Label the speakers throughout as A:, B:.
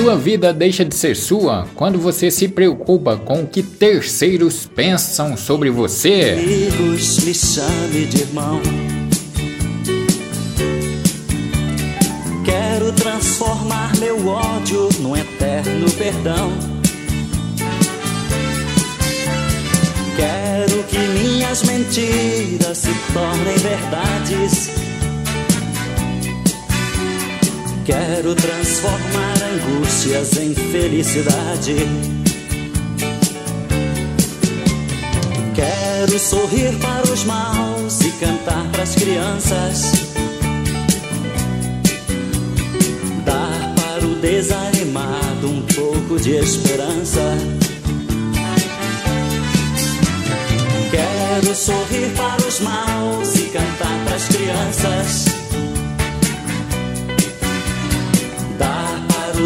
A: Sua vida deixa de ser sua quando você se preocupa com o que terceiros pensam sobre você.
B: Amigos, me chame de irmão. Quero transformar meu ódio num eterno perdão. Quero que minhas mentiras se tornem verdades. Quero transformar angústias em felicidade. Quero sorrir para os maus e cantar para as crianças. Dar para o desanimado um pouco de esperança. Quero sorrir para os maus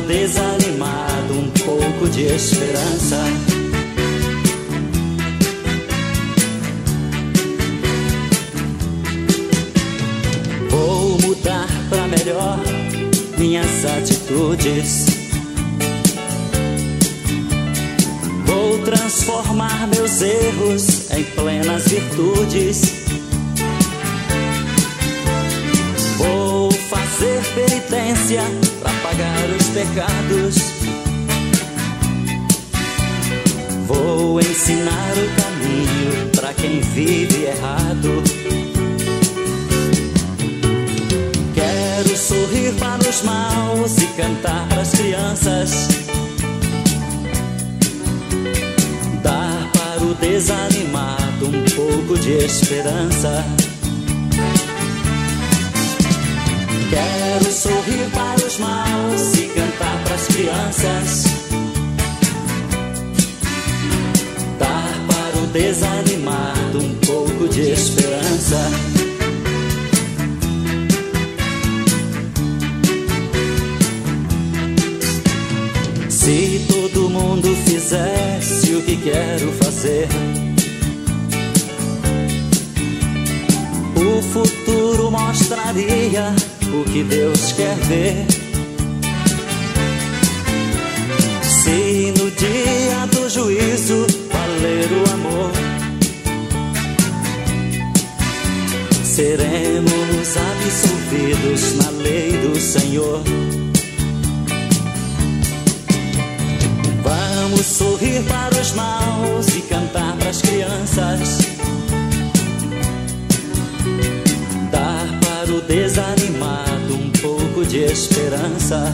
B: desanimado um pouco de esperança. Vou mudar pra melhor minhas atitudes. Vou transformar meus erros em plenas virtudes. Vou fazer penitência pecados. Vou ensinar o caminho pra quem vive errado. Quero sorrir para os maus e cantar para as crianças. Dar para o desanimado um pouco de esperança. Quero sorrir para os maus crianças. Dar para o desanimado um pouco de esperança. Se todo mundo fizesse o que quero fazer, o futuro mostraria o que Deus quer ver. Se no dia do juízo valer o amor, seremos absolvidos na lei do Senhor. Vamos sorrir para os maus e cantar para as crianças. Dar para o desanimado um pouco de esperança.